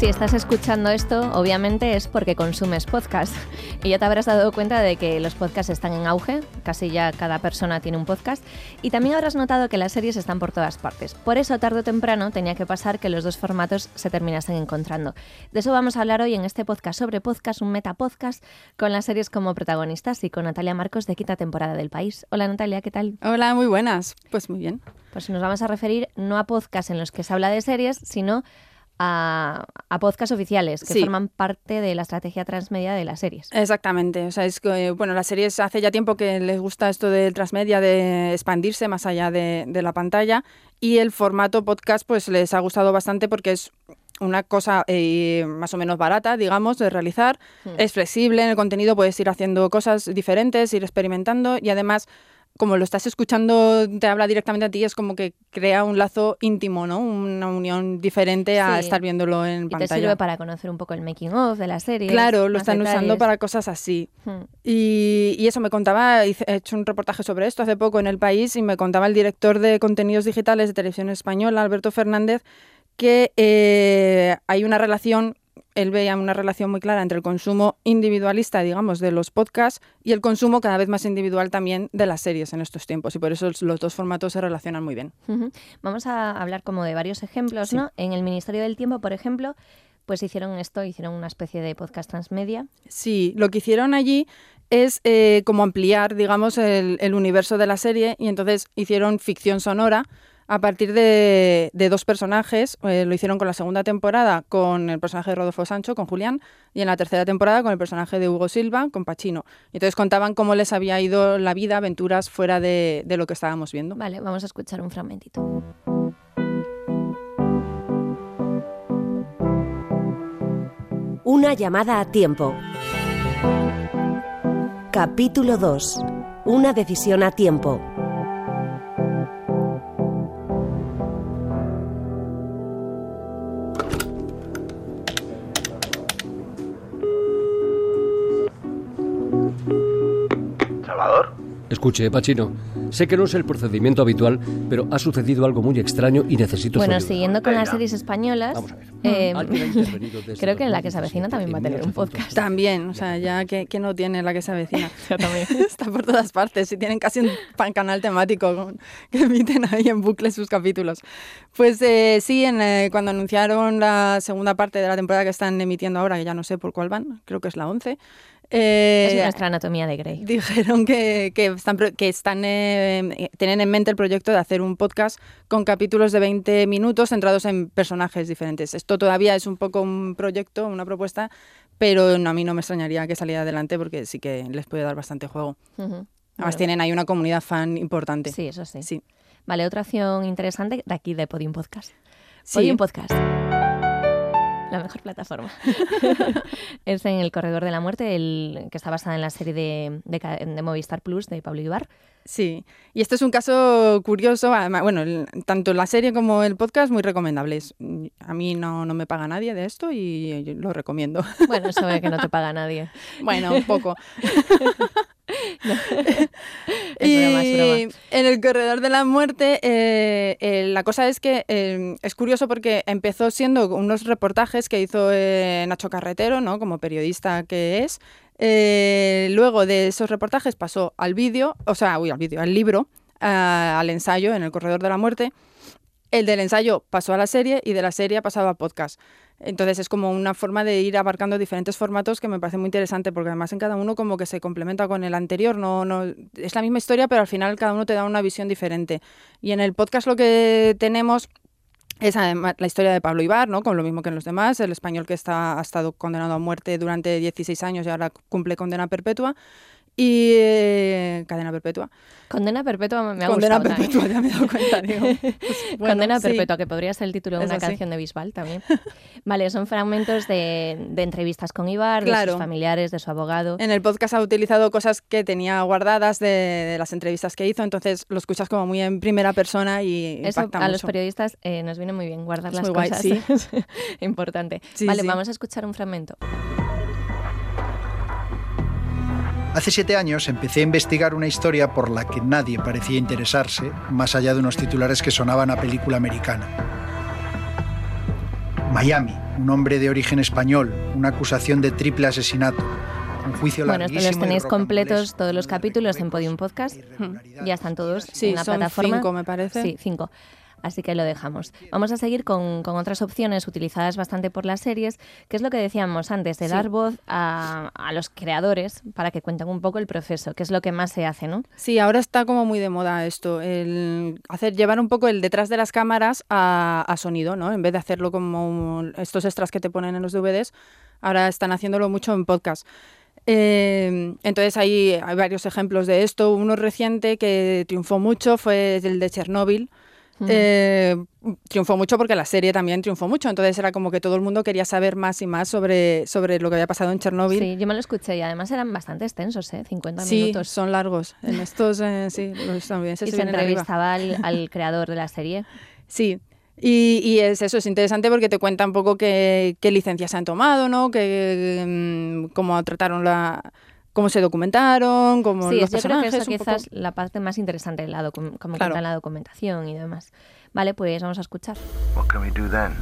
Si estás escuchando esto, obviamente es porque consumes podcast. Y ya te habrás dado cuenta de que los podcasts están en auge, casi ya cada persona tiene un podcast. Y también habrás notado que las series están por todas partes. Por eso, tarde o temprano, tenía que pasar que los dos formatos se terminasen encontrando. De eso vamos a hablar hoy en este podcast sobre podcast, un metapodcast, con las series como protagonistas y con Natalia Marcos de quinta temporada del país. Hola Natalia, ¿qué tal? Hola, muy buenas. Pues muy bien. Pues nos vamos a referir no a podcasts en los que se habla de series, sino a, a podcasts oficiales que Sí. forman parte de la estrategia transmedia de las series. Exactamente. O sea, es que, bueno, las series hace ya tiempo que les gusta esto del transmedia, de expandirse más allá de, de la pantalla. Y el formato podcast, pues les ha gustado bastante porque es una cosa eh, más o menos barata, digamos, de realizar. Es flexible en el contenido, puedes ir haciendo cosas diferentes, ir experimentando y además, como lo estás escuchando, te habla directamente a ti, es como que crea un lazo íntimo, ¿no? Una unión diferente a Sí. estar viéndolo en Y te pantalla. sirve para conocer un poco el making of de la serie. Claro, lo están usando para cosas así. Hmm. Y, y eso me contaba, he hecho un reportaje sobre esto hace poco en El País y me contaba el director de contenidos digitales de Televisión Española, Alberto Fernández, que eh, hay una relación, él veía una relación muy clara entre el consumo individualista, digamos, de los podcasts y el consumo cada vez más individual también de las series en estos tiempos. Y por eso los dos formatos se relacionan muy bien. Vamos a hablar como de varios ejemplos, Sí. ¿no? En el Ministerio del Tiempo, por ejemplo, pues hicieron esto, hicieron una especie de podcast transmedia. Sí, lo que hicieron allí es eh, como ampliar, digamos, el, el universo de la serie y entonces hicieron ficción sonora a partir de, de dos personajes. Eh, lo hicieron con la segunda temporada con el personaje de Rodolfo Sancho, con Julián, y en la tercera temporada con el personaje de Hugo Silva, con Pachino. Y entonces contaban cómo les había ido la vida, aventuras fuera de, de lo que estábamos viendo. Vale, vamos a escuchar un fragmentito. Una llamada a tiempo. Capítulo 2. Una decisión a tiempo. Escuche, Pachino, sé que no es el procedimiento habitual, pero ha sucedido algo muy extraño y necesito su Bueno, ayuda. siguiendo con las Venga. series españolas, Vamos a ver. eh, intervenido desde creo que en la 2017 que se avecina también va a tener un 1800. podcast. También, o sea, ya que, que no tiene la que se avecina. Está por todas partes y tienen casi un pan- canal temático con- que emiten ahí en bucle sus capítulos. Pues eh, sí, en, eh, cuando anunciaron la segunda parte de la temporada que están emitiendo ahora, que ya no sé por cuál van, creo que es la 11, eh, Es nuestra anatomía de Grey. dijeron que, que están, que están eh, tienen en mente el proyecto de hacer un podcast con capítulos de 20 minutos centrados en personajes diferentes. Esto todavía es un poco un proyecto, una propuesta, pero no, a mí no me extrañaría que saliera adelante porque sí que les puede dar bastante juego. Además Bueno, tienen ahí una comunidad fan importante. Sí, eso sí. Sí. Vale, otra opción interesante de aquí de Podium Podcast. Sí. Podium Podcast. La mejor plataforma. es en El Corredor de la Muerte, el, que está basada en la serie de, de, Movistar Plus de Pablo Ibar. Sí, y este es un caso curioso, además, bueno, el- tanto la serie como el podcast muy recomendables. A mí no, no me paga nadie de esto y lo recomiendo. Bueno, eso de que no te paga nadie. Bueno, un poco. Broma, broma. Y en el corredor de la muerte, eh, eh, la cosa es que eh, es curioso porque empezó siendo unos reportajes que hizo Nacho Carretero, ¿no? Como periodista que es. Luego de esos reportajes pasó al vídeo, o sea, uy, al vídeo, al libro, a- al ensayo en el corredor de la muerte. El del ensayo pasó a la serie y de la serie ha pasado a podcast. Entonces es como una forma de ir abarcando diferentes formatos que me parece muy interesante porque además en cada uno como que se complementa con el anterior. No, no, es la misma historia pero al final cada uno te da una visión diferente. Y en el podcast lo que tenemos es además la historia de Pablo Ibar, ¿no? con lo mismo que en los demás, el español que está, ha estado condenado a muerte durante 16 años y ahora cumple condena perpetua. Y eh, Cadena Perpetua. Condena perpetua me ha Condena gustado también. Perpetua, ya me he dado cuenta. digo, pues, bueno, Condena sí. perpetua, que podría ser el título de Es una así. canción de Bisbal también. Vale, son fragmentos de, de entrevistas con Ibar, de Claro. sus familiares, de su abogado. En el podcast ha utilizado cosas que tenía guardadas de, de las entrevistas que hizo, entonces lo escuchas como muy en primera persona y Eso impacta a los mucho. periodistas eh, nos viene muy bien guardar Es las muy guay, cosas. sí. Importante. Sí, vale, sí. vamos a escuchar un fragmento. Hace siete años empecé a investigar una historia por la que nadie parecía interesarse, más allá de unos titulares que sonaban a película americana. Miami, un hombre de origen español, una acusación de triple asesinato, un juicio Bueno, esto los tenéis completos todos los capítulos en Podium Podcast. Ya están todos Sí, en la son plataforma. cinco, me parece. Sí, cinco. Así que lo dejamos. Vamos a seguir con, con otras opciones utilizadas bastante por las series, que es lo que decíamos antes, de Sí. dar voz a, a los creadores para que cuenten un poco el proceso, que es lo que más se hace, ¿no? Sí, ahora está como muy de moda esto, el hacer llevar un poco el detrás de las cámaras a, a sonido, ¿no? En vez de hacerlo como estos extras que te ponen en los DVDs, ahora están haciéndolo mucho en podcast. Eh, entonces hay, hay varios ejemplos de esto. Uno reciente que triunfó mucho fue el de Chernóbil. Eh, triunfó mucho porque la serie también triunfó mucho, entonces era como que todo el mundo quería saber más y más sobre, sobre lo que había pasado en Chernóbil. Sí, yo me lo escuché y además eran bastante extensos, ¿eh? 50 Sí, minutos. son largos. En estos, eh, sí, los estadounidenses Y se entrevistaba al, al creador de la serie. Sí. Y, y es eso, es interesante porque te cuenta un poco qué, qué licencias se han tomado, ¿no? Que, mm, cómo trataron la... cómo se documentaron, cómo Sí, los yo creo que eso un poco- la parte más interesante, la docu- cómo Claro. cuentan la documentación y demás. Vale, pues vamos a escuchar. What can we do then?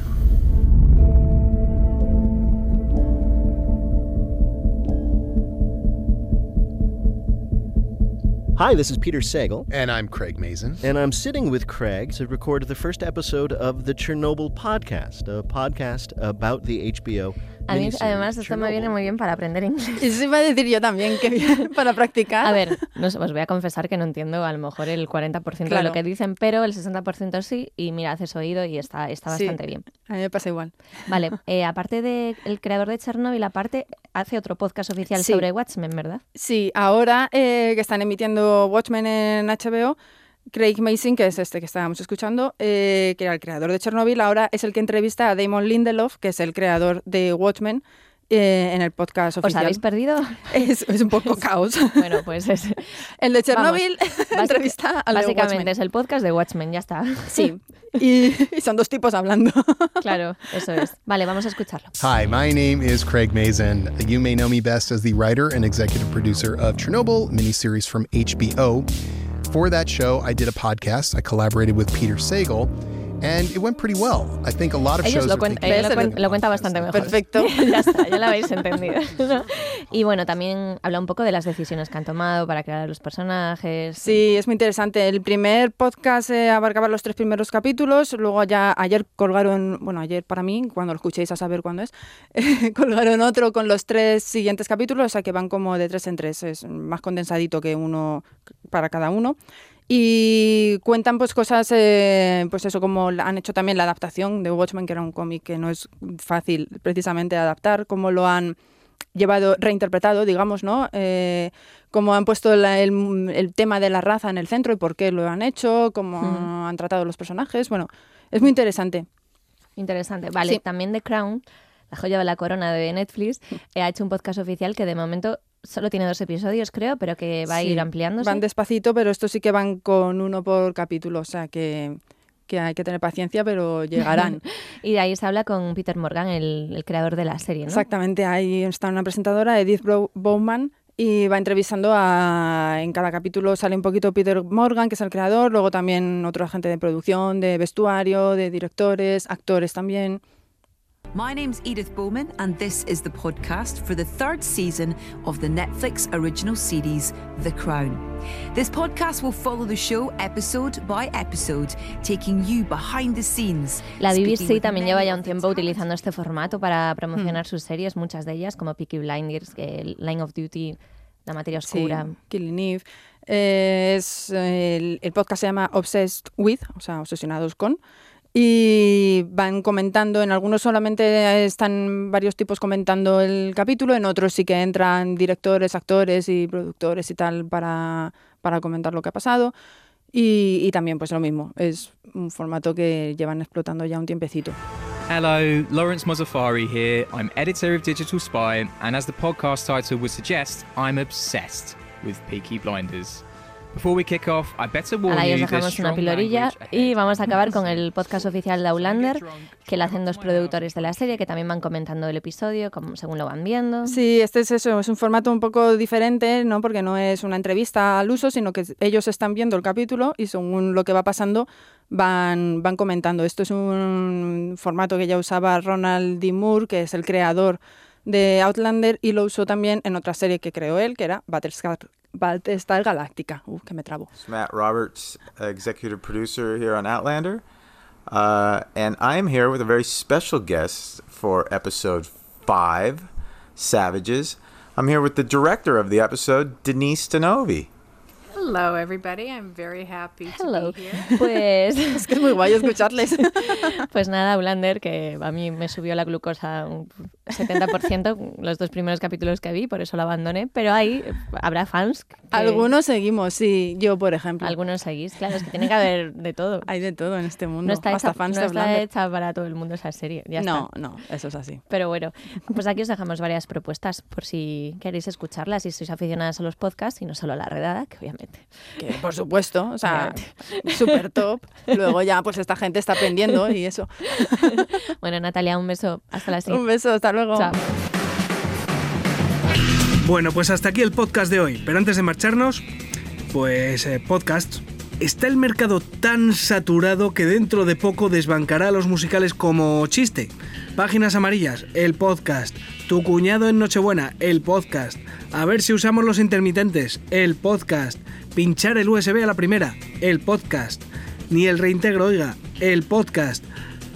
Hi, this is Peter Sagal, And I'm Craig Mason. and I'm sitting with Craig to record the first episode of the Chernobyl podcast, a podcast about the HBO. A mí, además, esto me viene muy bien para aprender inglés. Eso iba a decir yo también, que bien, para practicar. A ver, no sé, os voy a confesar que no entiendo a lo mejor el 40% de Claro. lo que dicen, pero el 60% sí, y mira, haces oído y está, está Sí. bastante bien. A mí me pasa igual. Vale, eh, aparte del creador de Chernobyl, aparte hace otro podcast oficial Sí. sobre Watchmen, ¿verdad? Sí, ahora eh, que están emitiendo Watchmen en HBO, Craig Mason, que es este que estábamos escuchando, eh, que era el creador de Chernobyl, ahora es el que entrevista a Damon Lindelof, que es el creador de Watchmen, eh, en el podcast ¿Os oficial. habéis perdido? Es, es un poco caos. Bueno, pues es, El de Chernobyl Básica- entrevista al básicamente es el podcast de Watchmen, ya está. Sí, y, y son dos tipos hablando. Claro, eso es. Vale, vamos a escucharlo. Hi, my name is Craig Mason. You may know me best as the writer and executive producer of Chernobyl, miniseries from HBO. For that show, I did a podcast. I collaborated with Peter Sagal, and it went pretty well. I think a lot of Ellos shows lo, cuen- eh, lo, cuen- lo cuenta bastante mejor. Perfecto. ya está, ya lo habéis entendido. ¿no? Y bueno, también habla un poco de las decisiones que han tomado para crear los personajes. Sí, es muy interesante. El primer podcast eh, abarcaba los tres primeros capítulos, luego ya ayer colgaron, bueno, ayer para mí, cuando lo escuchéis a saber cuándo es, colgaron otro con los tres siguientes capítulos, o sea que van como de tres en tres, es más condensadito que uno para cada uno. Y cuentan pues cosas, eh, pues eso, como han hecho también la adaptación de Watchmen, que era un cómic que no es fácil precisamente adaptar, cómo lo han llevado, reinterpretado, digamos, ¿no? Eh, cómo han puesto la- el, el tema de la raza en el centro y por qué lo han hecho, cómo Mm. han tratado los personajes. Bueno, es muy interesante. Interesante. Vale, Sí. también The Crown, la joya de la corona de Netflix, eh, ha hecho un podcast oficial que de momento solo tiene dos episodios, creo, pero que va a ir ampliándose. Van despacito, pero estos sí que van con uno por capítulo, o sea que, que hay que tener paciencia, pero llegarán. Y de ahí se habla con Peter Morgan, el, el creador de la serie, ¿no? Exactamente, ahí está una presentadora, Edith Bowman, y va entrevistando a... En cada capítulo sale un poquito Peter Morgan, que es el creador, luego también otro agente de producción, de vestuario, de directores, actores también. My name's Edith Bowman, and this is the podcast for the third season of the Netflix original series, The Crown. This podcast will follow the show episode by episode, taking you behind the scenes. La BBC también lleva ya un tiempo utilizando este formato para promocionar sus series, muchas de ellas, como Peaky Blinders, que Line of Duty, La Materia Sí, Oscura. Killing Eve. Eh, es, eh, el, el podcast se llama Obsessed With, o sea, Obsesionados con. Y van comentando, en algunos solamente están varios tipos comentando el capítulo, en otros sí que entran directores, actores y productores y tal para, para comentar lo que ha pasado. Y, y también pues lo mismo, es un formato que llevan explotando ya un tiempecito. Hello, Lawrence Mozaffari here. I'm editor of Digital Spy, and as the podcast title would suggest, I'm obsessed with Peaky Blinders. Before we kick off, I better warn Ahora ya os dejamos una pilorilla y vamos a acabar con el podcast oficial de Outlander, que lo hacen dos productores de la serie que también van comentando el episodio como, según lo van viendo. Sí, este es eso, es un formato un poco diferente, ¿no? Porque no es una entrevista al uso, sino que ellos están viendo el capítulo y según lo que va pasando van, van comentando. Esto es un formato que ya usaba Ronald D. Moore, que es el creador de Outlander, y lo usó también en otra serie que creó él, que era Battlestar, Battlestar Galactica. Que me trabo. It's Matt Roberts, executive producer here on Outlander. Uh, and I'm here with a very special guest for episode five, Savages. I'm here with the director of the episode, Denise Denovi. Hello, everybody. I'm very happy Hello. to be here. Pues es que es muy guay escucharles. pues nada, Outlander, que a mí me subió la glucosa un 70% los dos primeros capítulos que vi, por eso lo abandoné. Pero ahí habrá fans. que- Algunos seguimos, sí, yo por ejemplo. Algunos seguís, claro, es que tiene que haber de todo. Hay de todo en este mundo, No está, hasta hecha, fans no de está hecha para todo el mundo esa serie. Ya No, está. no, eso es así. Pero bueno, pues aquí os dejamos varias propuestas por si queréis escucharlas, si sois aficionadas a los podcasts y no solo a la redada, que obviamente. Que, por supuesto, o sea, súper top. Luego ya, pues esta gente está aprendiendo y eso. Bueno, Natalia, un beso. Hasta la siguiente. Un beso, hasta luego. Chao. Bueno, pues hasta aquí el podcast de hoy. Pero antes de marcharnos, pues eh, podcast. Está el mercado tan saturado que dentro de poco desbancará a los musicales como chiste. Páginas amarillas, el podcast. Tu cuñado en Nochebuena, el podcast. A ver si usamos los intermitentes, el podcast. Pinchar el USB a la primera, el podcast. Ni el reintegro, oiga, el podcast.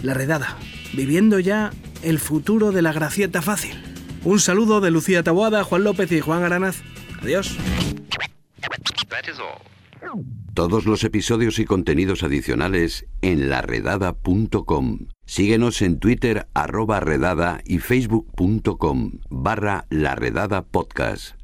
La redada. Viviendo ya el futuro de la gracieta fácil. Un saludo de Lucía Taboada, Juan López y Juan Aranaz. Adiós. Todos los episodios y contenidos adicionales en laredada.com. Síguenos en Twitter arroba redada y facebook.com barra laredada podcast.